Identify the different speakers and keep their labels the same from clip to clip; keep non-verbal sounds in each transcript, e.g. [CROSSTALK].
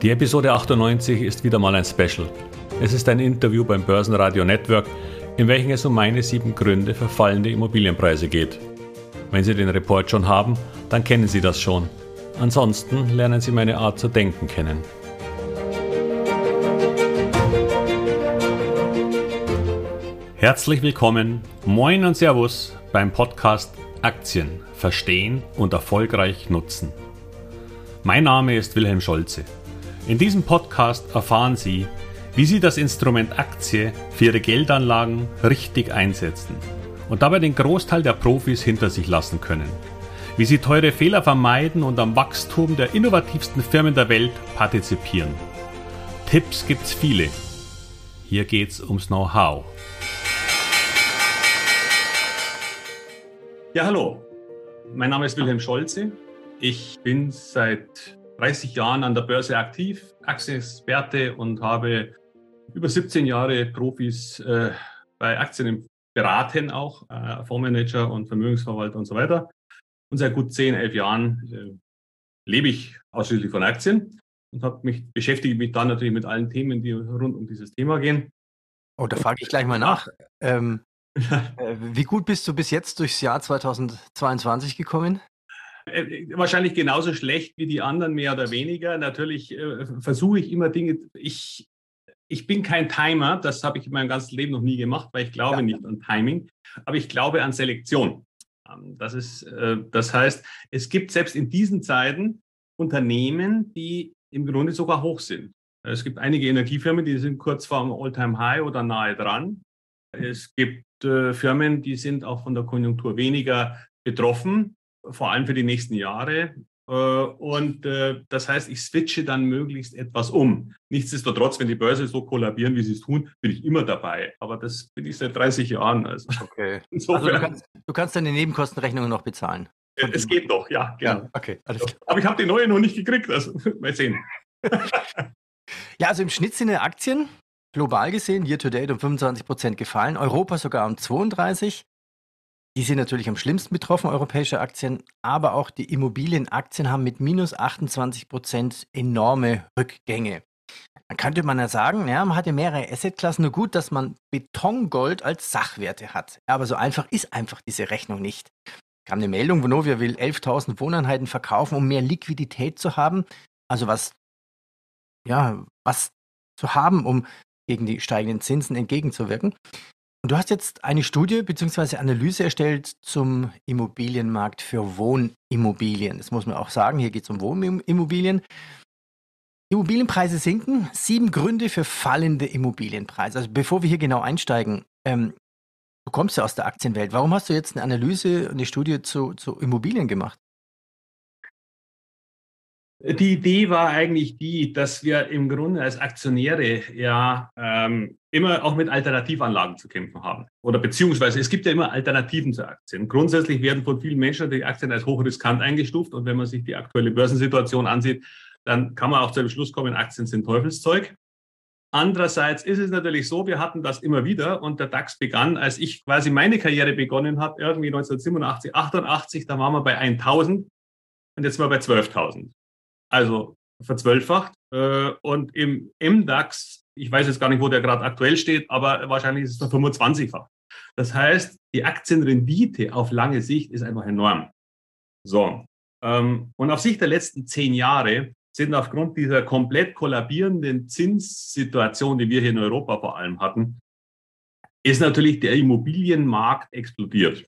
Speaker 1: Die Episode 98 ist wieder mal ein Special. Es ist ein Interview beim Börsenradio Network, in welchem es um meine sieben Gründe für fallende Immobilienpreise geht. Wenn Sie den Report schon haben, dann kennen Sie das schon. Ansonsten lernen Sie meine Art zu denken kennen. Herzlich willkommen, moin und Servus beim Podcast Aktien verstehen und erfolgreich nutzen. Mein Name ist Wilhelm Scholze. In diesem Podcast erfahren Sie, wie Sie das Instrument Aktie für Ihre Geldanlagen richtig einsetzen und dabei den Großteil der Profis hinter sich lassen können. Wie Sie teure Fehler vermeiden und am Wachstum der innovativsten Firmen der Welt partizipieren. Tipps gibt's viele. Hier geht's ums Know-how. Ja, hallo. Mein Name ist Wilhelm Scholze. Ich bin seit 30 Jahren an der Börse aktiv, Aktienexperte und habe über 17 Jahre Profis äh, bei Aktien beraten, auch äh, Fondsmanager und Vermögensverwalter und so weiter. Und seit gut 10, 11 Jahren äh, lebe ich ausschließlich von Aktien und habe mich beschäftige mich dann natürlich mit allen Themen, die rund um dieses Thema gehen.
Speaker 2: Oh, da frage ich gleich mal nach. Ähm, [LAUGHS] äh, wie gut bist du bis jetzt durchs Jahr 2022 gekommen?
Speaker 1: Äh, wahrscheinlich genauso schlecht wie die anderen, mehr oder weniger. Natürlich äh, versuche ich immer Dinge. Ich, ich bin kein Timer, das habe ich in meinem ganzen Leben noch nie gemacht, weil ich glaube ja. nicht an Timing, aber ich glaube an Selektion. Ähm, das, ist, äh, das heißt, es gibt selbst in diesen Zeiten Unternehmen, die im Grunde sogar hoch sind. Es gibt einige Energiefirmen, die sind kurz vor dem All-Time-High oder nahe dran. Es gibt äh, Firmen, die sind auch von der Konjunktur weniger betroffen vor allem für die nächsten Jahre. Äh, und äh, das heißt, ich switche dann möglichst etwas um. Nichtsdestotrotz, wenn die Börse so kollabieren, wie sie es tun, bin ich immer dabei. Aber das bin ich seit 30 Jahren.
Speaker 2: Also. [LAUGHS] Okay. [LAUGHS] Also du, kannst, du kannst deine Nebenkostenrechnungen noch bezahlen.
Speaker 1: Äh, es geht noch, ja,
Speaker 2: genau. Ja, okay,
Speaker 1: alles klar. Aber ich habe die neue noch nicht gekriegt. Also [LAUGHS] mal sehen.
Speaker 2: ja, also im Schnitt sind die Aktien global gesehen year to date um 25 Prozent gefallen, Europa sogar um 32. Die sind natürlich am schlimmsten betroffen, europäische Aktien, aber auch die Immobilienaktien haben mit minus 28 Prozent enorme Rückgänge. Dann könnte man ja sagen, ja, man hat ja mehrere Assetklassen, nur gut, dass man Betongold als Sachwerte hat. Aber so einfach ist einfach diese Rechnung nicht. Kam eine Meldung, Vonovia will 11.000 Wohneinheiten verkaufen, um mehr Liquidität zu haben. Also was, ja, was zu haben, um gegen die steigenden Zinsen entgegenzuwirken. Und du hast jetzt eine Studie bzw. Analyse erstellt zum Immobilienmarkt für Wohnimmobilien. Das muss man auch sagen, hier geht es um Wohnimmobilien. Immobilienpreise sinken, sieben Gründe für fallende Immobilienpreise. Also bevor wir hier genau einsteigen, ähm, du kommst ja aus der Aktienwelt. Warum hast du jetzt eine Analyse, und eine Studie zu, zu Immobilien gemacht?
Speaker 1: Die Idee war eigentlich die, dass wir im Grunde als Aktionäre ja ähm, immer auch mit Alternativanlagen zu kämpfen haben. Oder beziehungsweise es gibt ja immer Alternativen zu Aktien. Grundsätzlich werden von vielen Menschen die Aktien als hochriskant eingestuft. Und wenn man sich die aktuelle Börsensituation ansieht, dann kann man auch zu dem Schluss kommen, Aktien sind Teufelszeug. Andererseits ist es natürlich so, wir hatten das immer wieder und der DAX begann, als ich quasi meine Karriere begonnen habe, irgendwie 1987, 88, da waren wir bei 1000 und jetzt sind wir bei 12.000 also verzwölffacht. Äh, und im MDAX, ich weiß jetzt gar nicht, wo der gerade aktuell steht, aber wahrscheinlich ist es der 25-fach. Das heißt, die Aktienrendite auf lange Sicht ist einfach enorm. So. Ähm, und auf Sicht der letzten zehn Jahre sind aufgrund dieser komplett kollabierenden Zinssituation, die wir hier in Europa vor allem hatten, ist natürlich der Immobilienmarkt explodiert.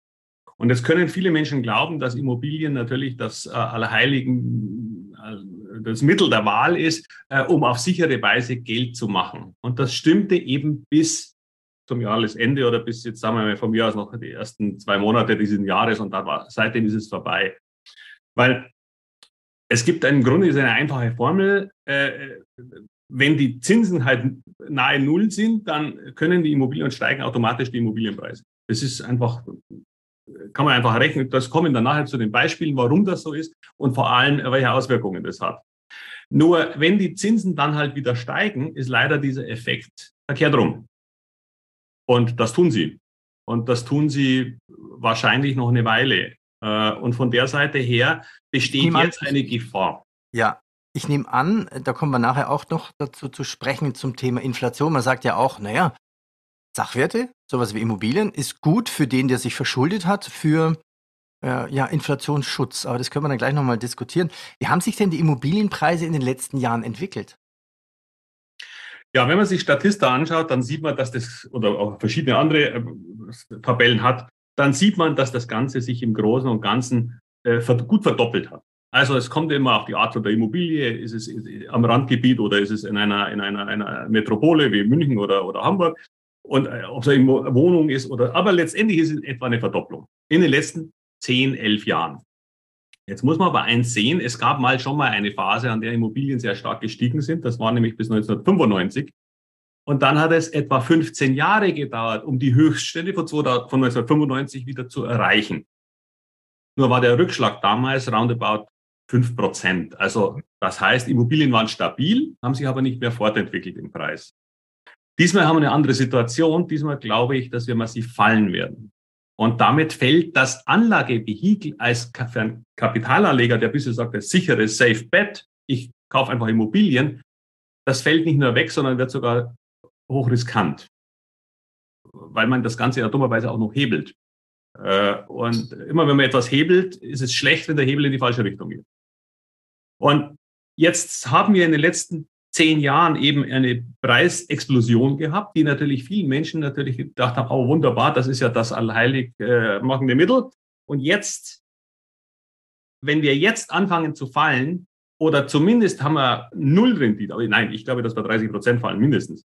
Speaker 1: Und jetzt können viele Menschen glauben, dass Immobilien natürlich das äh, Allerheiligen, äh, das Mittel der Wahl ist, äh, um auf sichere Weise Geld zu machen. Und das stimmte eben bis zum Jahresende oder bis jetzt, sagen wir mal, vom Jahr aus noch die ersten zwei Monate dieses Jahres und da war, seitdem ist es vorbei. Weil es gibt im Grunde eine einfache Formel. Äh, wenn die Zinsen halt nahe Null sind, dann können die Immobilien steigen automatisch die Immobilienpreise. Das ist einfach kann man einfach rechnen. Das kommen dann nachher zu den Beispielen, warum das so ist und vor allem, welche Auswirkungen das hat. Nur wenn die Zinsen dann halt wieder steigen, ist leider dieser Effekt verkehrt rum. Und das tun sie. Und das tun sie wahrscheinlich noch eine Weile. Äh, und von der Seite her besteht jetzt eine Gefahr.
Speaker 2: Ja, ich nehme an, da kommen wir nachher auch noch dazu zu sprechen zum Thema Inflation. Man sagt ja auch, naja, Sachwerte, sowas wie Immobilien, ist gut für den, der sich verschuldet hat, für äh, ja, Inflationsschutz. Aber das können wir dann gleich nochmal diskutieren. Wie haben sich denn die Immobilienpreise in den letzten Jahren entwickelt?
Speaker 1: Ja, wenn man sich Statista anschaut, dann sieht man, dass das, oder auch verschiedene andere äh, Tabellen hat, dann sieht man, dass das Ganze sich im Großen und Ganzen äh, gut verdoppelt hat. Also es kommt immer auf die Art der Immobilie, ist es am Randgebiet oder ist es in einer, in einer, einer Metropole wie München oder, oder Hamburg und äh, ob es eine Wohnung ist oder, aber letztendlich ist es etwa eine Verdopplung in den letzten 10, 11 Jahren. Jetzt muss man aber eins sehen, es gab mal schon mal eine Phase, an der Immobilien sehr stark gestiegen sind. Das war nämlich bis 1995. Und dann hat es etwa 15 Jahre gedauert, um die Höchststände von, 1995 wieder zu erreichen. Nur war der Rückschlag damals roundabout 5 Prozent. Also das heißt, Immobilien waren stabil, haben sich aber nicht mehr fortentwickelt im Preis. Diesmal haben wir eine andere Situation. Diesmal glaube ich, dass wir massiv fallen werden. Und damit fällt das Anlagevehikel als Kapitalanleger, der bisher sagt, das sichere Safe Bet, ich kaufe einfach Immobilien, das fällt nicht nur weg, sondern wird sogar hochriskant, weil man das Ganze ja dummerweise auch noch hebelt. Äh, und immer wenn man etwas hebelt, ist es schlecht, wenn der Hebel in die falsche Richtung geht. Und jetzt haben wir in den letzten zehn Jahren eben eine Preisexplosion gehabt, die natürlich vielen Menschen natürlich gedacht haben, oh wunderbar, das ist ja das allheilig äh, machende Mittel. Und jetzt, wenn wir jetzt anfangen zu fallen, oder zumindest haben wir null Rendite, aber nein, ich glaube, dass wir 30 Prozent fallen, mindestens.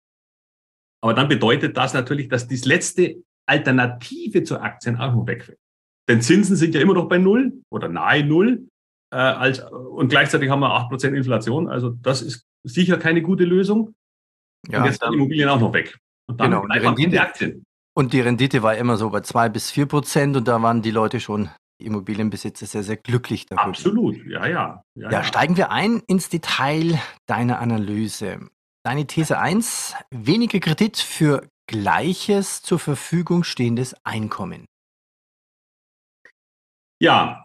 Speaker 1: Aber dann bedeutet das natürlich, dass das letzte Alternative zur Aktien noch wegfällt. Denn Zinsen sind ja immer noch bei Null oder nahe Null. Äh, als, und gleichzeitig haben wir 8% Inflation. Also das ist sicher keine gute Lösung. Ja, und jetzt sind Immobilien auch noch weg.
Speaker 2: Und dann genau, bleibt die Aktien. Und die Rendite war immer so bei 2 bis 4 Prozent und da waren die Leute schon, die Immobilienbesitzer, sehr, sehr glücklich
Speaker 1: darüber. Absolut, ja, ja.
Speaker 2: Ja, ja, steigen wir ein ins Detail deiner Analyse. Deine These 1, weniger Kredit für gleiches zur Verfügung stehendes Einkommen.
Speaker 1: Ja,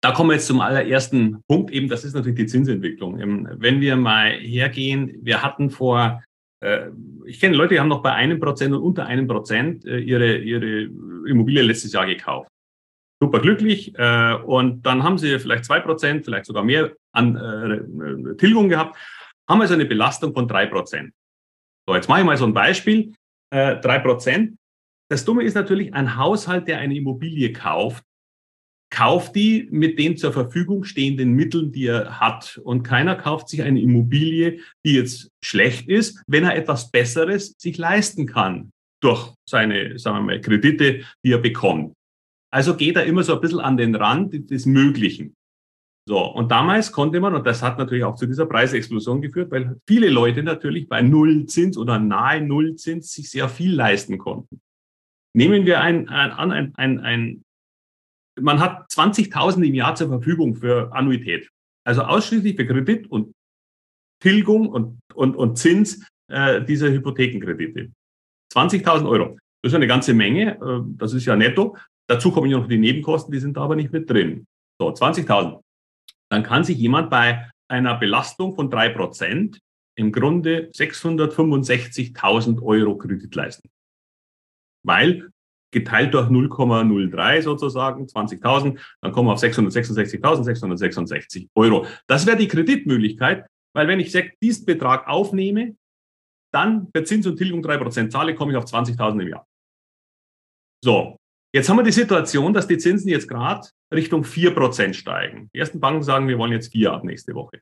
Speaker 1: da kommen wir jetzt zum allerersten Punkt, eben das ist natürlich die Zinsentwicklung. Ähm, wenn wir mal hergehen, wir hatten vor, äh, ich kenne Leute, die haben noch bei einem Prozent und unter einem Prozent äh, ihre, ihre Immobilie letztes Jahr gekauft. Super glücklich. Äh, und dann haben sie vielleicht zwei Prozent, vielleicht sogar mehr an Tilgung gehabt, haben also eine Belastung von drei Prozent. So, jetzt mache ich mal so ein Beispiel. Drei Prozent. Das Dumme ist natürlich, ein Haushalt, der eine Immobilie kauft, kauft die mit den zur Verfügung stehenden Mitteln, die er hat. Und keiner kauft sich eine Immobilie, die jetzt schlecht ist, wenn er etwas Besseres sich leisten kann durch seine, sagen wir mal, Kredite, die er bekommt. Also geht er immer so ein bisschen an den Rand des Möglichen. So, und damals konnte man, und das hat natürlich auch zu dieser Preisexplosion geführt, weil viele Leute natürlich bei Nullzins oder nahe Nullzins sich sehr viel leisten konnten. Nehmen wir ein, ein, ein, ein, ein man hat 20.000 im Jahr zur Verfügung für Annuität. Also ausschließlich für Kredit und Tilgung und, und, und Zins äh, dieser Hypothekenkredite. 20.000 Euro. Das ist eine ganze Menge. Äh, das ist ja netto. Dazu kommen ja noch die Nebenkosten, die sind da aber nicht mit drin. So, 20.000. Dann kann sich jemand bei einer Belastung von drei Prozent im Grunde 665.000 Euro Kredit leisten. Weil geteilt durch 0,03 sozusagen, 20.000, dann kommen wir auf 666.666 Euro. Das wäre die Kreditmöglichkeit, weil wenn ich diesen Betrag aufnehme, dann bei Zins und Tilgung 3% zahle, komme ich auf 20.000 im Jahr. So, jetzt haben wir die Situation, dass die Zinsen jetzt gerade Richtung 4% steigen. Die ersten Banken sagen, wir wollen jetzt 4 ab nächste Woche.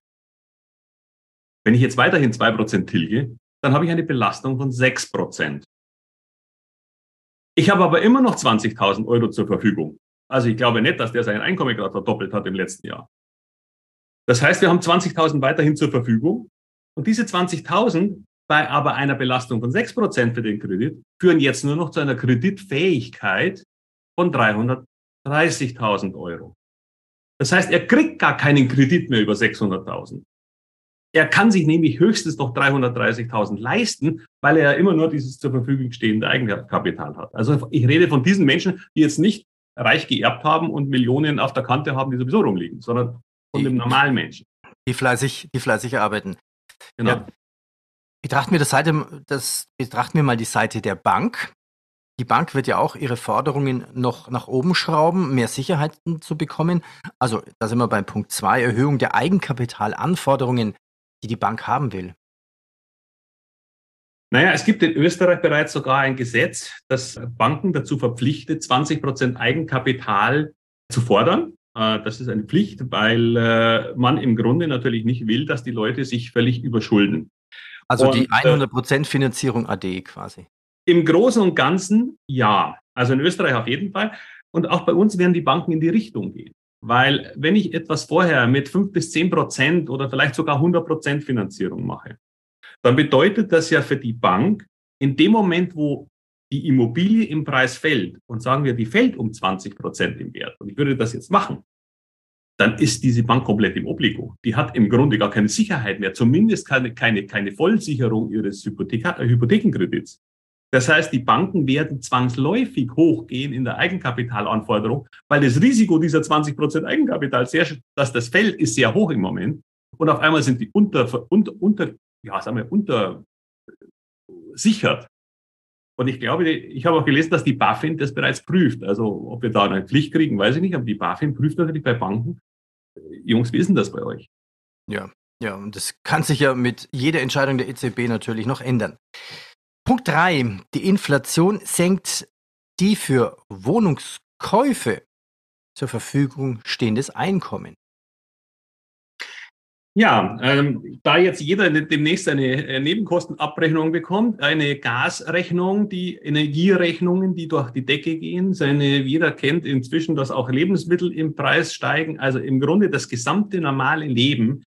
Speaker 1: Wenn ich jetzt weiterhin 2% tilge, dann habe ich eine Belastung von 6%. Ich habe aber immer noch 20.000 Euro zur Verfügung. Also ich glaube nicht, dass der sein Einkommen gerade verdoppelt hat im letzten Jahr. Das heißt, wir haben 20.000 weiterhin zur Verfügung. Und diese 20.000 bei aber einer Belastung von 6% für den Kredit führen jetzt nur noch zu einer Kreditfähigkeit von 330.000 Euro. Das heißt, er kriegt gar keinen Kredit mehr über 600.000. Er kann sich nämlich höchstens noch 330.000 leisten, weil er ja immer nur dieses zur Verfügung stehende Eigenkapital hat. Also ich rede von diesen Menschen, die jetzt nicht reich geerbt haben und Millionen auf der Kante haben, die sowieso rumliegen, sondern von dem normalen Menschen.
Speaker 2: Die fleißig, die fleißig arbeiten. Genau. Ja. Betrachten wir das Seite, das, betrachten wir mal die Seite der Bank. Die Bank wird ja auch ihre Forderungen noch nach oben schrauben, mehr Sicherheiten zu bekommen. Also, da sind wir beim Punkt 2, Erhöhung der Eigenkapitalanforderungen, die die Bank haben will.
Speaker 1: Naja, es gibt in Österreich bereits sogar ein Gesetz, das Banken dazu verpflichtet, 20 Prozent Eigenkapital zu fordern. Äh, das ist eine Pflicht, weil äh, man im Grunde natürlich nicht will, dass die Leute sich völlig überschulden.
Speaker 2: Also die 100 Prozent Finanzierung AD quasi.
Speaker 1: Im Großen und Ganzen ja. Also in Österreich auf jeden Fall. Und auch bei uns werden die Banken in die Richtung gehen. Weil wenn ich etwas vorher mit fünf bis zehn Prozent oder vielleicht sogar 100 Prozent Finanzierung mache, dann bedeutet das ja für die Bank, in dem Moment, wo die Immobilie im Preis fällt und sagen wir, die fällt um 20 Prozent im Wert und ich würde das jetzt machen, dann ist diese Bank komplett im Obligo. Die hat im Grunde gar keine Sicherheit mehr, zumindest keine, keine, keine Vollsicherung ihres Hypotheka Hypothekenkredits. Das heißt, die Banken werden zwangsläufig hochgehen in der Eigenkapitalanforderung, weil das Risiko dieser 20 Prozent Eigenkapital, sehr, dass das fällt, ist sehr hoch im Moment. Und auf einmal sind die unter, unter, unter ja, sagen wir, untersichert. Und ich glaube, ich habe auch gelesen, dass die BaFin das bereits prüft. Also ob wir da eine Pflicht kriegen, weiß ich nicht, aber die BaFin prüft natürlich bei Banken. Jungs, wie ist denn das bei euch?
Speaker 2: Ja, ja, und das kann sich ja mit jeder Entscheidung der EZB natürlich noch ändern. Punkt 3. Die Inflation senkt die für Wohnungskäufe zur Verfügung stehendes Einkommen.
Speaker 1: Ja, ähm, da jetzt jeder demnächst eine äh, Nebenkostenabrechnung bekommt, eine Gasrechnung, die Energierechnungen, die durch die Decke gehen, seine, jeder kennt inzwischen, dass auch Lebensmittel im Preis steigen. Also im Grunde das gesamte normale Leben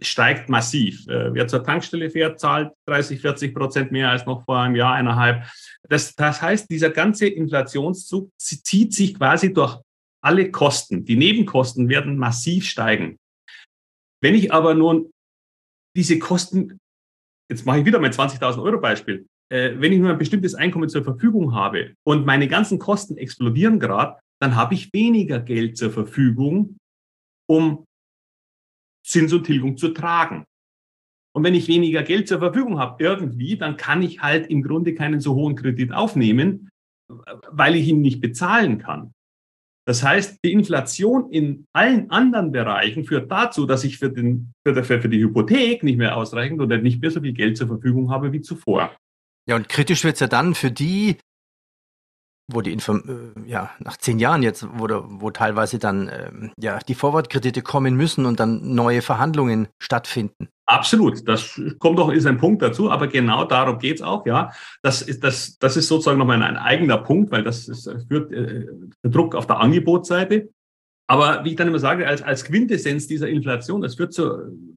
Speaker 1: steigt massiv. Äh, wer zur Tankstelle fährt, zahlt 30, 40 Prozent mehr als noch vor einem Jahr, eineinhalb. Das, das heißt, dieser ganze Inflationszug zieht sich quasi durch alle Kosten. Die Nebenkosten werden massiv steigen. Wenn ich aber nun diese Kosten, jetzt mache ich wieder mein 20.000 Euro Beispiel, äh, wenn ich nur ein bestimmtes Einkommen zur Verfügung habe und meine ganzen Kosten explodieren gerade, dann habe ich weniger Geld zur Verfügung, um Zins und Tilgung zu tragen. Und wenn ich weniger Geld zur Verfügung habe, irgendwie, dann kann ich halt im Grunde keinen so hohen Kredit aufnehmen, weil ich ihn nicht bezahlen kann. Das heißt, die Inflation in allen anderen Bereichen führt dazu, dass ich für, den, für, die Hypothek nicht mehr ausreichend oder nicht mehr so viel Geld zur Verfügung habe wie zuvor.
Speaker 2: Ja, und kritisch wird es ja dann für die, wo die Inform äh, ja nach zehn Jahren jetzt, wo, wo teilweise dann äh, ja die Vorwortkredite kommen müssen und dann neue Verhandlungen stattfinden.
Speaker 1: Absolut, das kommt doch, ist ein Punkt dazu, aber genau darum geht's auch, ja. Das ist, das, das ist sozusagen nochmal ein eigener Punkt, weil das ist, führt äh, Druck auf der Angebotsseite. Aber wie ich dann immer sage, als, als Quintessenz dieser Inflation, das führt zu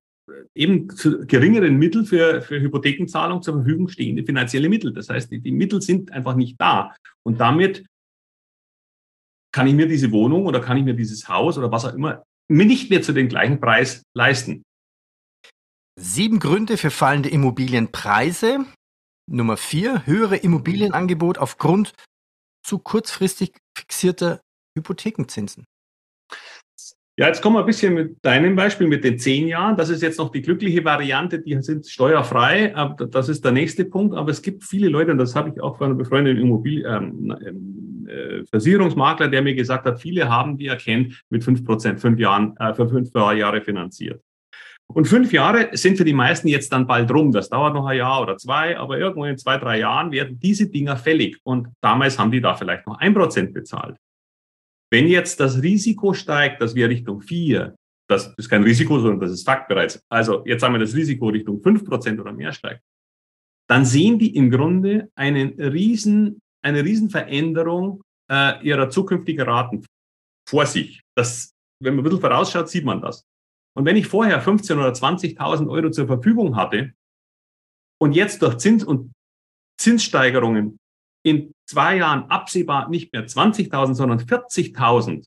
Speaker 1: eben zu geringeren Mitteln für, für Hypothekenzahlung zur Verfügung stehende finanzielle Mittel. Das heißt, die, die Mittel sind einfach nicht da. Und damit kann ich mir diese Wohnung oder kann ich mir dieses Haus oder was auch immer nicht mehr zu dem gleichen Preis leisten.
Speaker 2: Sieben Gründe für fallende Immobilienpreise. Nummer vier, höhere Immobilienangebot aufgrund zu kurzfristig fixierter Hypothekenzinsen.
Speaker 1: Ja, jetzt kommen wir ein bisschen mit deinem Beispiel mit den zehn Jahren. Das ist jetzt noch die glückliche Variante, die sind steuerfrei. Das ist der nächste Punkt. Aber es gibt viele Leute, und das habe ich auch von einem befreundeten Immobilien, ähm, ähm, äh, Versicherungsmakler, der mir gesagt hat, viele haben die erkennt mit fünf Prozent, fünf Jahren, äh, für fünf Jahre finanziert. Und fünf Jahre sind für die meisten jetzt dann bald rum. Das dauert noch ein Jahr oder zwei, aber irgendwo in zwei, drei Jahren werden diese Dinger fällig. Und damals haben die da vielleicht noch ein Prozent bezahlt. Wenn jetzt das Risiko steigt, dass wir Richtung vier, das ist kein Risiko, sondern das ist Fakt bereits. Also jetzt haben wir das Risiko Richtung fünf Prozent oder mehr steigt. Dann sehen die im Grunde einen riesen, eine Riesenveränderung äh, ihrer zukünftigen Raten vor sich. Das, wenn man ein bisschen vorausschaut, sieht man das. Und wenn ich vorher 15.000 oder 20.000 Euro zur Verfügung hatte und jetzt durch Zins und Zinssteigerungen in zwei Jahren absehbar nicht mehr 20.000, sondern 40.000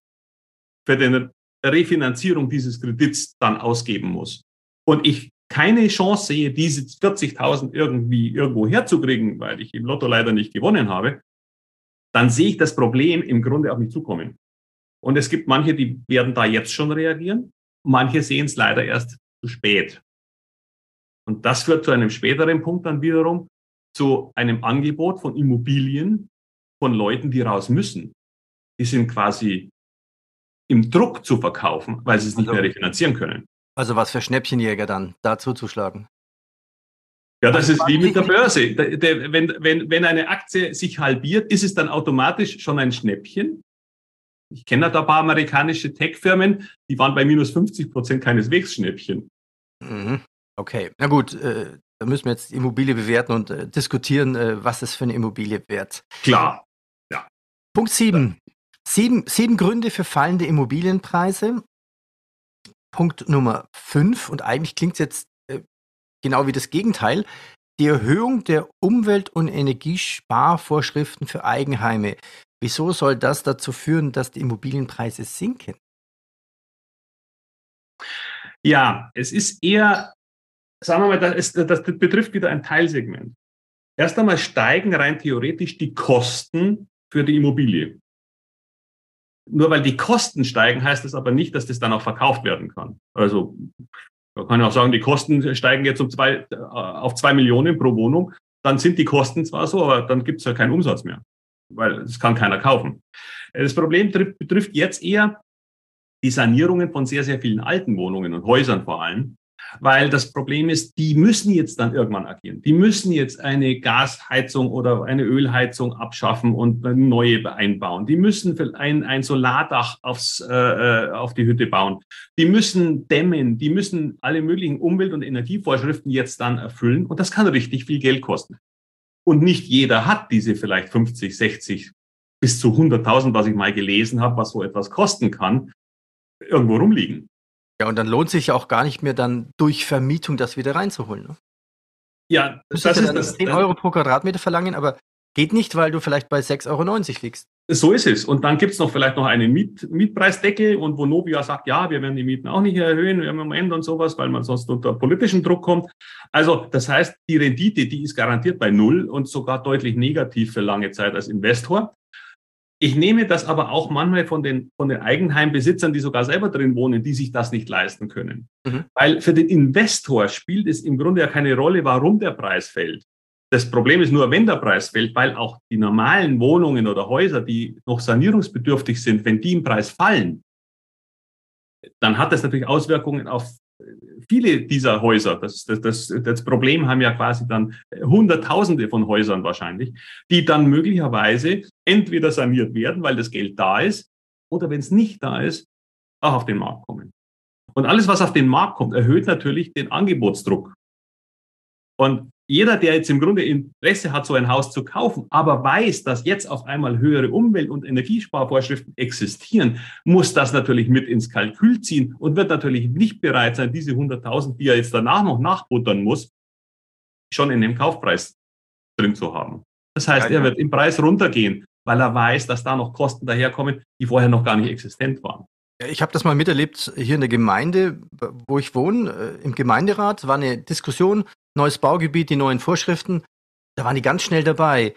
Speaker 1: für die Refinanzierung dieses Kredits dann ausgeben muss und ich keine Chance sehe, diese 40.000 irgendwie irgendwo herzukriegen, weil ich im Lotto leider nicht gewonnen habe, dann sehe ich das Problem im Grunde auf mich zukommen. Und es gibt manche, die werden da jetzt schon reagieren. Manche sehen es leider erst zu spät. Und das führt zu einem späteren Punkt dann wiederum zu einem Angebot von Immobilien von Leuten, die raus müssen. Die sind quasi im Druck zu verkaufen, weil sie es nicht also, mehr refinanzieren können.
Speaker 2: Also was für Schnäppchenjäger dann, da zuzuschlagen?
Speaker 1: Ja, das also ist wie mit der Börse. Wenn, wenn, wenn eine Aktie sich halbiert, ist es dann automatisch schon ein Schnäppchen? Ich kenne da ein paar amerikanische Tech-Firmen, die waren bei minus 50 Prozent keineswegs Schnäppchen.
Speaker 2: Mhm. Okay, na gut, äh, da müssen wir jetzt die Immobilie bewerten und äh, diskutieren, äh, was ist für eine Immobilie wert.
Speaker 1: Klar, ja.
Speaker 2: Punkt 7. Sieben, sieben Gründe für fallende Immobilienpreise. Punkt Nummer 5, und eigentlich klingt es jetzt äh, genau wie das Gegenteil, die Erhöhung der Umwelt- und Energiesparvorschriften für Eigenheime. Wieso soll das dazu führen, dass die Immobilienpreise sinken?
Speaker 1: Ja, es ist eher, sagen wir mal, das, das betrifft wieder ein Teilsegment. Erst einmal steigen rein theoretisch die Kosten für die Immobilie. Nur weil die Kosten steigen, heißt das aber nicht, dass das dann auch verkauft werden kann. Also man kann ja auch sagen, die Kosten steigen jetzt um zwei, äh, auf zwei Millionen pro Wohnung. Dann sind die Kosten zwar so, aber dann gibt es ja keinen Umsatz mehr weil das kann keiner kaufen. Das Problem betrifft jetzt eher die Sanierungen von sehr, sehr vielen alten Wohnungen und Häusern vor allem, weil das Problem ist, die müssen jetzt dann irgendwann agieren. Die müssen jetzt eine Gasheizung oder eine Ölheizung abschaffen und eine neue einbauen. Die müssen ein, ein Solardach aufs, äh, äh, auf die Hütte bauen. Die müssen dämmen. Die müssen alle möglichen Umwelt- und Energievorschriften jetzt dann erfüllen. Und das kann richtig viel Geld kosten. Und nicht jeder hat diese vielleicht 50, 60 bis zu 100.000, was ich mal gelesen habe, was so etwas kosten kann, irgendwo rumliegen.
Speaker 2: Ja, und dann lohnt sich ja auch gar nicht mehr dann durch Vermietung das wieder reinzuholen. Ne?
Speaker 1: Ja,
Speaker 2: das, das ist das. 10 Euro pro Quadratmeter verlangen, aber geht nicht, weil du vielleicht bei 6,90 Euro liegst.
Speaker 1: So ist es. Und dann gibt es noch vielleicht noch einen Miet Mietpreisdeckel und wo Novia sagt, ja, wir werden die Mieten auch nicht erhöhen wir im Moment und sowas, weil man sonst unter politischen Druck kommt. Also das heißt, die Rendite, die ist garantiert bei Null und sogar deutlich negativ für lange Zeit als Investor. Ich nehme das aber auch manchmal von den, von den Eigenheimbesitzern, die sogar selber drin wohnen, die sich das nicht leisten können. Mhm. Weil für den Investor spielt es im Grunde ja keine Rolle, warum der Preis fällt. Das Problem ist nur, wenn der Preis fällt, weil auch die normalen Wohnungen oder Häuser, die noch sanierungsbedürftig sind, wenn die im Preis fallen, dann hat das natürlich Auswirkungen auf viele dieser Häuser. Das, das, das, das Problem haben ja quasi dann Hunderttausende von Häusern wahrscheinlich, die dann möglicherweise entweder saniert werden, weil das Geld da ist, oder wenn es nicht da ist, auch auf den Markt kommen. Und alles, was auf den Markt kommt, erhöht natürlich den Angebotsdruck. Und jeder, der jetzt im Grunde Interesse hat, so ein Haus zu kaufen, aber weiß, dass jetzt auf einmal höhere Umwelt- und Energiesparvorschriften existieren, muss das natürlich mit ins Kalkül ziehen und wird natürlich nicht bereit sein, diese 100.000, die er jetzt danach noch nachbuttern muss, schon in dem Kaufpreis drin zu haben. Das heißt, er wird im Preis runtergehen, weil er weiß, dass da noch Kosten daherkommen, die vorher noch gar nicht existent waren.
Speaker 2: Ich habe das mal miterlebt hier in der Gemeinde, wo ich wohne. Äh, Im Gemeinderat war eine Diskussion, neues Baugebiet, die neuen Vorschriften. Da waren die ganz schnell dabei.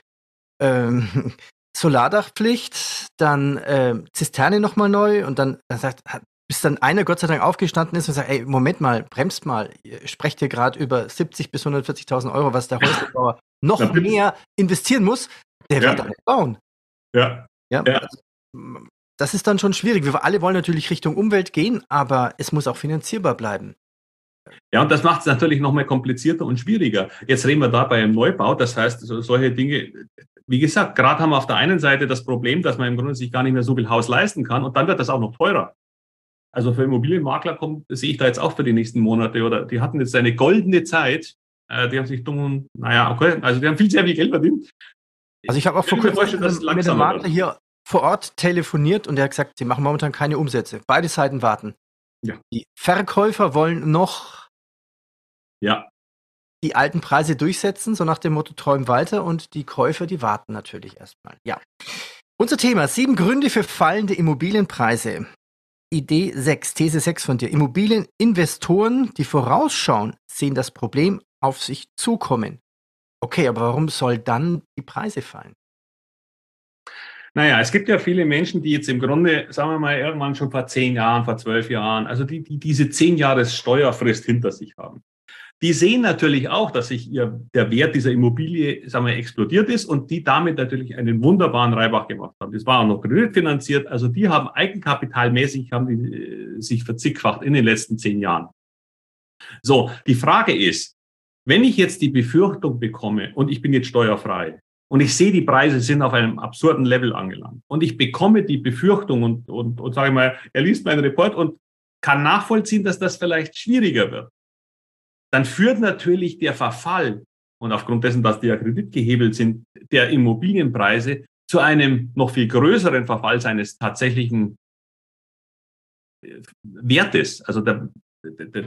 Speaker 2: Ähm, [LAUGHS] Solardachpflicht, dann äh, Zisterne nochmal neu und dann, dann sagt, bis dann einer Gott sei Dank aufgestanden ist und sagt, ey, Moment mal, bremst mal, ihr sprecht hier gerade über 70 bis 140.000 Euro, was der Häuslebauer noch ja, mehr investieren muss, der ja. wird nicht bauen.
Speaker 1: Ja.
Speaker 2: Ja. ja. Also, das ist dann schon schwierig. Wir alle wollen natürlich Richtung Umwelt gehen, aber es muss auch finanzierbar bleiben.
Speaker 1: Ja, und das macht es natürlich noch mal komplizierter und schwieriger. Jetzt reden wir da bei einem Neubau. Das heißt, solche Dinge, wie gesagt, gerade haben wir auf der einen Seite das Problem, dass man im Grunde sich gar nicht mehr so viel Haus leisten kann und dann wird das auch noch teurer. Also für Immobilienmakler kommt, sehe ich da jetzt auch für die nächsten Monate oder die hatten jetzt eine goldene Zeit. Äh, die haben sich dumm, naja, okay, also die haben viel, sehr viel Geld verdient.
Speaker 2: Also ich habe auch vor kurzem mit dem Makler hier vor Ort telefoniert und er hat gesagt, sie machen momentan keine Umsätze. Beide Seiten warten. Ja. Die Verkäufer wollen noch
Speaker 1: ja.
Speaker 2: die alten Preise durchsetzen, so nach dem Motto träum weiter und die Käufer, die warten natürlich erstmal. Ja. Unser Thema, sieben Gründe für fallende Immobilienpreise. Idee 6, These 6 von dir. Immobilieninvestoren, die vorausschauen, sehen das Problem auf sich zukommen. Okay, aber warum soll dann die Preise fallen?
Speaker 1: Naja, es gibt ja viele Menschen, die jetzt im Grunde, sagen wir mal, irgendwann schon vor zehn Jahren, vor zwölf Jahren, also die, die diese zehn Jahres Steuerfrist hinter sich haben. Die sehen natürlich auch, dass sich ihr, der Wert dieser Immobilie, sagen wir, explodiert ist und die damit natürlich einen wunderbaren Reibach gemacht haben. Das war auch noch kreditfinanziert. Also die haben eigenkapitalmäßig, haben die äh, sich verzickfacht in den letzten zehn Jahren. So, die Frage ist, wenn ich jetzt die Befürchtung bekomme und ich bin jetzt steuerfrei, und ich sehe, die Preise sind auf einem absurden Level angelangt. Und ich bekomme die Befürchtung und, und, und sage mal, er liest meinen Report und kann nachvollziehen, dass das vielleicht schwieriger wird. Dann führt natürlich der Verfall und aufgrund dessen, dass die ja kreditgehebelt sind, der Immobilienpreise zu einem noch viel größeren Verfall seines tatsächlichen äh, Wertes. Also der,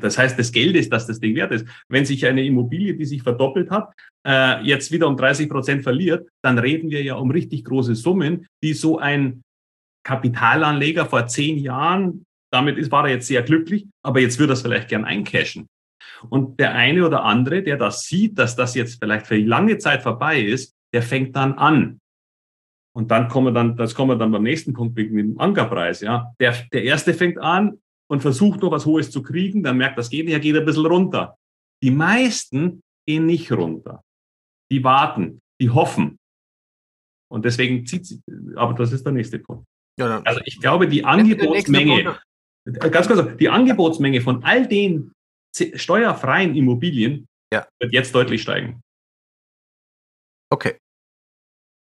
Speaker 1: das heißt des Geldes, dass das Ding wert ist. Wenn sich eine Immobilie, die sich verdoppelt hat, äh, jetzt wieder um 30 Prozent verliert, dann reden wir ja um richtig große Summen, die so ein Kapitalanleger vor zehn Jahren, damit ist, war er jetzt sehr glücklich, aber jetzt würde er es vielleicht gern eincashen. Und der eine oder andere, der das sieht, dass das jetzt vielleicht für lange Zeit vorbei ist, der fängt dann an. Und dann kommen wir dann, das kommen wir dann beim nächsten Punkt wegen dem Ankerpreis, ja. Der, der erste fängt an, und versucht noch was Hohes zu kriegen, dann merkt, das geht nicht, er geht ein bisschen runter. Die meisten gehen nicht runter. Die warten, die hoffen. Und deswegen zieht sie, aber das ist der nächste Punkt. Ja, also ich glaube, die Angebotsmenge, ganz kurz, die Angebotsmenge von all den steuerfreien Immobilien ja. wird jetzt deutlich steigen.
Speaker 2: Okay.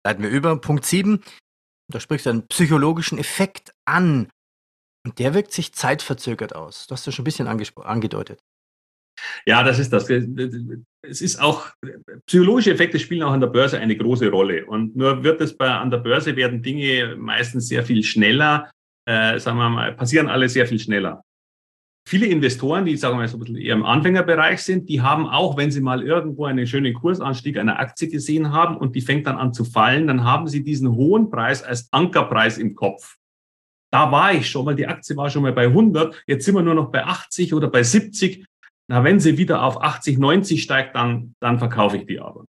Speaker 2: Leiten wir über. Punkt 7. Da sprichst du einen psychologischen Effekt an. Und der wirkt sich zeitverzögert aus. Du hast ja schon ein bisschen angedeutet.
Speaker 1: Ja, das ist das. Es ist auch, psychologische Effekte spielen auch an der Börse eine große Rolle. Und nur wird es bei, an der Börse werden Dinge meistens sehr viel schneller, äh, sagen wir mal, passieren alle sehr viel schneller. Viele Investoren, die, sagen wir mal, so ein bisschen eher im Anfängerbereich sind, die haben auch, wenn sie mal irgendwo einen schönen Kursanstieg einer Aktie gesehen haben und die fängt dann an zu fallen, dann haben sie diesen hohen Preis als Ankerpreis im Kopf. Da war ich schon mal, die Aktie war schon mal bei 100, jetzt sind wir nur noch bei 80 oder bei 70. Na, wenn sie wieder auf 80, 90 steigt, dann, dann verkaufe ich die aber.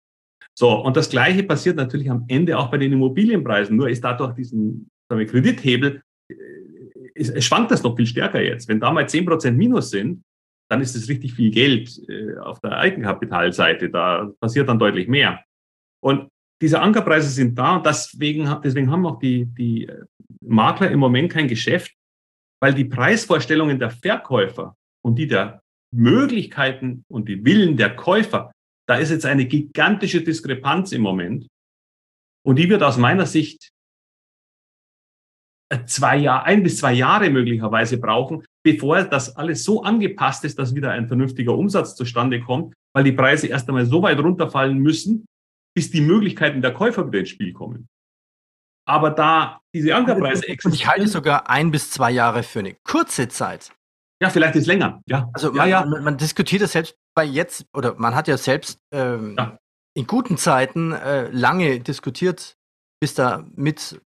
Speaker 1: So, und das Gleiche passiert natürlich am Ende auch bei den Immobilienpreisen. Nur ist dadurch diesen sagen wir, Kredithebel, äh, es, es schwankt das noch viel stärker jetzt. Wenn da mal 10 Prozent Minus sind, dann ist es richtig viel Geld äh, auf der Eigenkapitalseite. Da passiert dann deutlich mehr. Und diese Ankerpreise sind da und deswegen, deswegen haben auch die, die äh, Makler im Moment kein Geschäft, weil die Preisvorstellungen der Verkäufer und die der Möglichkeiten und die Willen der Käufer, da ist jetzt eine gigantische Diskrepanz im Moment. Und die wird aus meiner Sicht äh, zwei Jahre, ein bis zwei Jahre möglicherweise brauchen, bevor das alles so angepasst ist, dass wieder ein vernünftiger Umsatz zustande kommt, weil die Preise erst einmal so weit runterfallen müssen, bis die Möglichkeiten der Käufer wieder ins Spiel kommen. Aber da diese Ankerpreise
Speaker 2: existieren. Ich halte sogar ein bis zwei Jahre für eine kurze Zeit.
Speaker 1: Ja, vielleicht ist länger. Ja.
Speaker 2: Also
Speaker 1: ja,
Speaker 2: man, ja. Man, man, diskutiert das selbst bei jetzt, oder man hat ja selbst ähm, ja. in guten Zeiten äh, lange diskutiert, bis da mit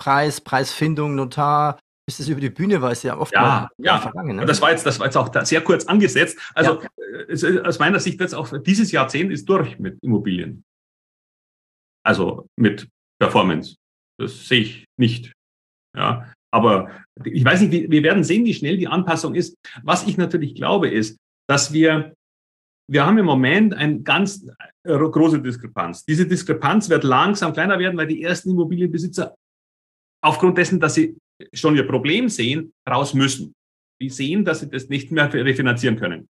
Speaker 2: Preis, Preisfindung, Notar, bis das über die Bühne war, ist ja oft
Speaker 1: ja, ja. vergangen. Ne? Das war jetzt, das war jetzt auch sehr kurz angesetzt. Also ja. es, aus meiner Sicht wird es auch dieses Jahrzehnt ist durch mit Immobilien. Also mit Performance. Das sehe ich nicht. Ja, aber ich weiß nicht, wir werden sehen, wie schnell die Anpassung ist. Was ich natürlich glaube, ist, dass wir, wir haben im Moment eine ganz große Diskrepanz. Diese Diskrepanz wird langsam kleiner werden, weil die ersten Immobilienbesitzer aufgrund dessen, dass sie schon ihr Problem sehen, raus müssen. Die sehen, dass sie das nicht mehr refinanzieren können.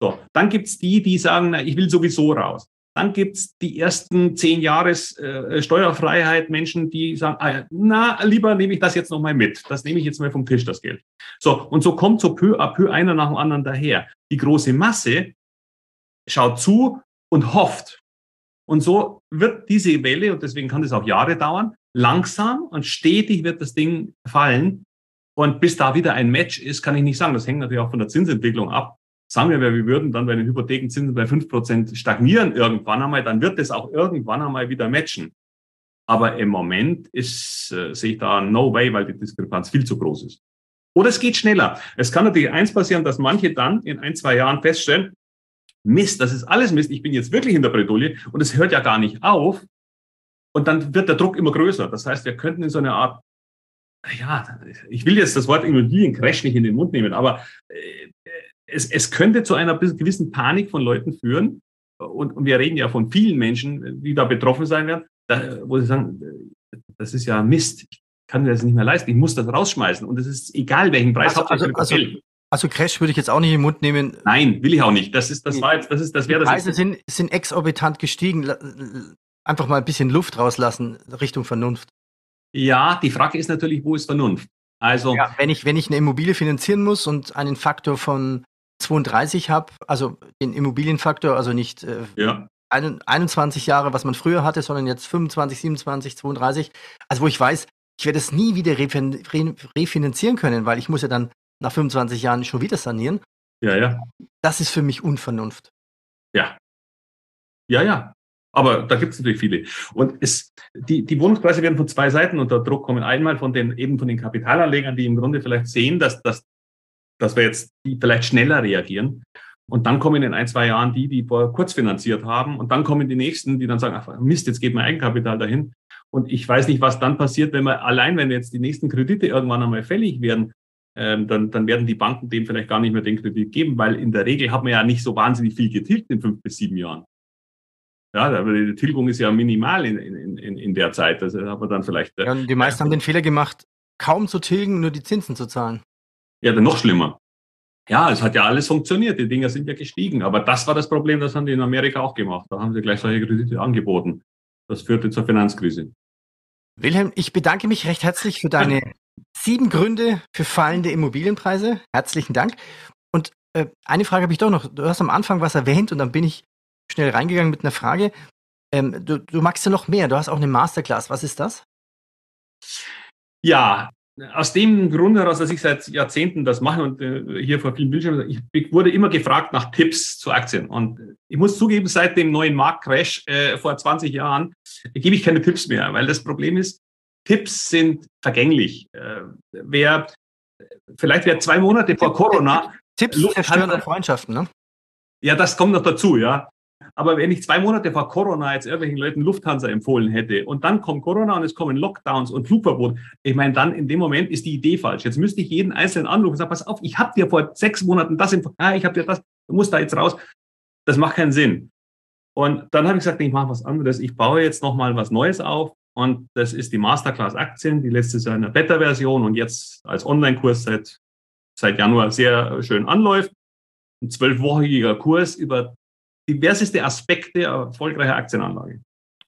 Speaker 1: So, dann gibt's die, die sagen, na, ich will sowieso raus. Dann gibt's die ersten zehn Jahres äh, Steuerfreiheit, Menschen, die sagen, ah, na, lieber nehme ich das jetzt nochmal mit. Das nehme ich jetzt mal vom Tisch, das Geld. So, und so kommt so peu à peu einer nach dem anderen daher. Die große Masse schaut zu und hofft. Und so wird diese Welle, und deswegen kann das auch Jahre dauern, langsam und stetig wird das Ding fallen. Und bis da wieder ein Match ist, kann ich nicht sagen. Das hängt natürlich auch von der Zinsentwicklung ab sagen wir, wir würden dann bei den Hypothekenzinsen bei fünf Prozent stagnieren irgendwann einmal, dann wird es auch irgendwann einmal wieder matchen. Aber im Moment ist, äh, sehe ich da no way, weil die Diskrepanz viel zu groß ist. Oder es geht schneller. Es kann natürlich eins passieren, dass manche dann in ein, zwei Jahren feststellen, Mist, das ist alles Mist, ich bin jetzt wirklich in der Bredouille und es hört ja gar nicht auf. Und dann wird der Druck immer größer. Das heißt, wir könnten in so eine Art, ja, ich will jetzt das Wort Immobiliencrash nicht in den Mund nehmen, aber äh, es, es könnte zu einer gewissen Panik von Leuten führen. Und, und wir reden ja von vielen Menschen, die da betroffen sein werden, da, wo sie sagen, das ist ja Mist. Ich kann mir das nicht mehr leisten. Ich muss das rausschmeißen. Und es ist egal, welchen Preis.
Speaker 2: Also, also, also, also Crash würde ich jetzt auch nicht im Mund nehmen.
Speaker 1: Nein, will ich auch nicht. Das ist, das war jetzt, das ist, das wäre das.
Speaker 2: Die Preise sind, sind exorbitant gestiegen. Einfach mal ein bisschen Luft rauslassen Richtung Vernunft.
Speaker 1: Ja, die Frage ist natürlich, wo ist Vernunft? Also. Ja,
Speaker 2: wenn ich, wenn ich eine Immobilie finanzieren muss und einen Faktor von 32 habe, also den Immobilienfaktor, also nicht äh, ja. 21 Jahre, was man früher hatte, sondern jetzt 25, 27, 32, also wo ich weiß, ich werde es nie wieder refinanzieren können, weil ich muss ja dann nach 25 Jahren schon wieder sanieren.
Speaker 1: Ja, ja.
Speaker 2: Das ist für mich Unvernunft.
Speaker 1: Ja. Ja, ja. Aber da gibt es natürlich viele. Und es, die, die Wohnungspreise werden von zwei Seiten unter Druck kommen. Einmal von den, eben von den Kapitalanlegern, die im Grunde vielleicht sehen, dass, dass, dass wir jetzt die vielleicht schneller reagieren. Und dann kommen in ein, zwei Jahren die, die vor kurz finanziert haben. Und dann kommen die nächsten, die dann sagen, ach Mist, jetzt geht mein Eigenkapital dahin. Und ich weiß nicht, was dann passiert, wenn wir allein, wenn jetzt die nächsten Kredite irgendwann einmal fällig werden, ähm, dann, dann werden die Banken dem vielleicht gar nicht mehr den Kredit geben, weil in der Regel hat man ja nicht so wahnsinnig viel getilgt in fünf bis sieben Jahren. Ja, aber die Tilgung ist ja minimal in, in, in, in der Zeit. Das hat man dann vielleicht.
Speaker 2: Äh, ja, die meisten äh, haben den Fehler gemacht, kaum zu tilgen, nur die Zinsen zu zahlen.
Speaker 1: Ja, dann noch schlimmer. Ja, es hat ja alles funktioniert. Die Dinger sind ja gestiegen. Aber das war das Problem, das haben die in Amerika auch gemacht. Da haben sie gleich solche Kredite angeboten. Das führte zur Finanzkrise.
Speaker 2: Wilhelm, ich bedanke mich recht herzlich für deine sieben Gründe für fallende Immobilienpreise. Herzlichen Dank. Und äh, eine Frage habe ich doch noch. Du hast am Anfang was erwähnt und dann bin ich schnell reingegangen mit einer Frage. Ähm, du, du magst ja noch mehr. Du hast auch eine Masterclass. Was ist das?
Speaker 1: Ja, aus dem Grund heraus, dass ich seit Jahrzehnten das mache und äh, hier vor vielen Bildschirmen, ich wurde immer gefragt nach Tipps zu Aktien. Und ich muss zugeben, seit dem neuen Marktcrash äh, vor 20 Jahren gebe ich keine Tipps mehr, weil das Problem ist, Tipps sind vergänglich. Äh, wer, vielleicht wer zwei Monate vor Corona.
Speaker 2: Tipps zerstören Freundschaften, ne?
Speaker 1: Ja, das kommt noch dazu, ja. Aber wenn ich zwei Monate vor Corona jetzt irgendwelchen Leuten Lufthansa empfohlen hätte und dann kommt Corona und es kommen Lockdowns und Flugverbot, ich meine, dann in dem Moment ist die Idee falsch. Jetzt müsste ich jeden einzelnen anrufen und sagen, pass auf, ich habe dir vor sechs Monaten das, ah, ich habe dir das, du musst da jetzt raus. Das macht keinen Sinn. Und dann habe ich gesagt, ich mache was anderes. Ich baue jetzt nochmal was Neues auf. Und das ist die Masterclass Aktien, die letztes Jahr in der Beta-Version und jetzt als Online-Kurs seit, seit Januar sehr schön anläuft. Ein zwölfwöchiger Kurs über diverseste Aspekte erfolgreicher Aktienanlage.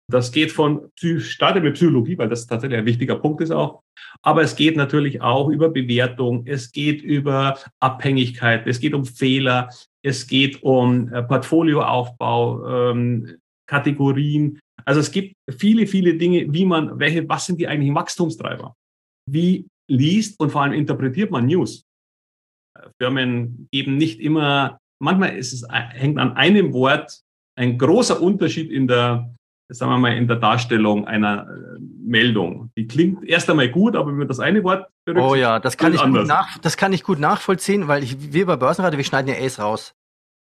Speaker 1: Das geht von, starte mit Psychologie, weil das tatsächlich ein wichtiger Punkt ist auch. Aber es geht natürlich auch über Bewertung. Es geht über Abhängigkeit. Es geht um Fehler. Es geht um äh, Portfolioaufbau, ähm, Kategorien. Also es gibt viele, viele Dinge, wie man, welche, was sind die eigentlichen Wachstumstreiber? Wie liest und vor allem interpretiert man News? Firmen geben nicht immer manchmal ist es, hängt an einem Wort ein großer Unterschied in der, sagen wir mal, in der Darstellung einer äh, Meldung. Die klingt erst einmal gut, aber wenn man das eine Wort
Speaker 2: berücksichtigt, Oh ja, das kann, ich gut, nach, das kann ich gut nachvollziehen, weil ich, wir bei Börsenradio, wir schneiden ja A's raus.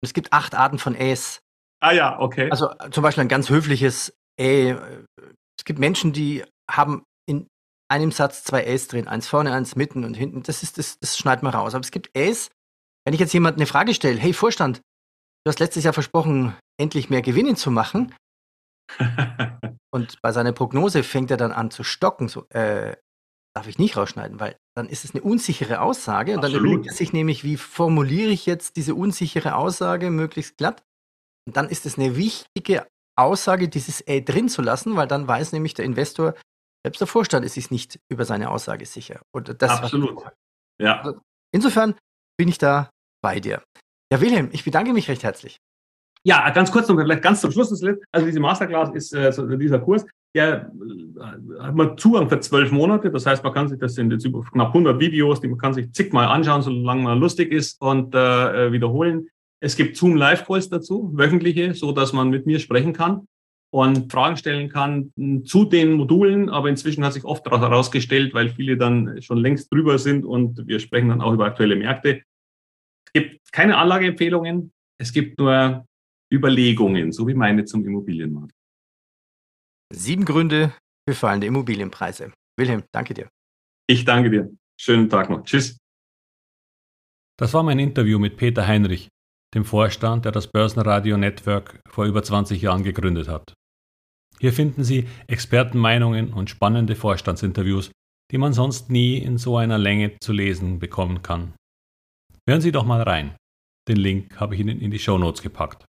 Speaker 2: Und es gibt acht Arten von A's.
Speaker 1: Ah ja, okay.
Speaker 2: Also zum Beispiel ein ganz höfliches A. Es gibt Menschen, die haben in einem Satz zwei A's drin, eins vorne, eins mitten und hinten. Das ist das, das schneidet man raus. Aber es gibt A's, wenn ich jetzt jemand eine Frage stelle, hey Vorstand, du hast letztes Jahr versprochen, endlich mehr Gewinne zu machen. [LAUGHS] und bei seiner Prognose fängt er dann an zu stocken. So, äh, darf ich nicht rausschneiden, weil dann ist es eine unsichere Aussage. Und dann überlegt er sich nämlich, wie formuliere ich jetzt diese unsichere Aussage möglichst glatt. Und dann ist es eine wichtige Aussage, dieses A drin zu lassen, weil dann weiß nämlich der Investor, selbst der Vorstand ist sich nicht über seine Aussage sicher.
Speaker 1: Oder das, Absolut. Ja. Also
Speaker 2: insofern bin ich da bei dir. Ja, Wilhelm, ich bedanke mich recht herzlich.
Speaker 1: Ja, ganz kurz noch, vielleicht ganz zum Schluss. Also diese Masterclass ist äh, dieser Kurs, der äh, hat man Zugang für zwölf Monate. Das heißt, man kann sich das sind jetzt über knapp 100 Videos, die man kann sich zigmal anschauen, solange man lustig ist und äh, wiederholen. Es gibt Zoom Live Calls dazu, wöchentliche, so dass man mit mir sprechen kann und Fragen stellen kann zu den Modulen. Aber inzwischen hat sich oft herausgestellt, weil viele dann schon längst drüber sind und wir sprechen dann auch über aktuelle Märkte, es gibt keine Anlageempfehlungen, es gibt nur Überlegungen, so wie meine zum Immobilienmarkt.
Speaker 2: Sieben Gründe für fallende Immobilienpreise. Wilhelm, danke dir.
Speaker 3: Ich danke dir. Schönen Tag noch. Tschüss.
Speaker 1: Das war mein Interview mit Peter Heinrich, dem Vorstand, der das Börsenradio Network vor über 20 Jahren gegründet hat. Hier finden Sie Expertenmeinungen und spannende Vorstandsinterviews, die man sonst nie in so einer Länge zu lesen bekommen kann. Hören Sie doch mal rein. Den Link habe ich Ihnen in die Show Notes gepackt.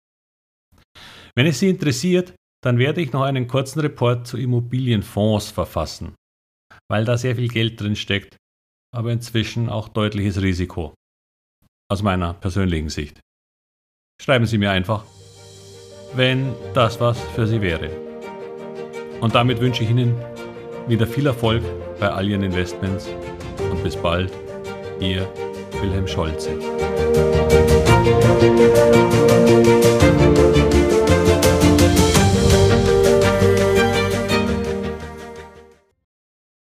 Speaker 1: Wenn es Sie interessiert, dann werde ich noch einen kurzen Report zu Immobilienfonds verfassen, weil da sehr viel Geld drin steckt, aber inzwischen auch deutliches Risiko. Aus meiner persönlichen Sicht. Schreiben Sie mir einfach, wenn das was für Sie wäre. Und damit wünsche ich Ihnen wieder viel Erfolg bei all Ihren Investments und bis bald, Ihr Wilhelm Scholze.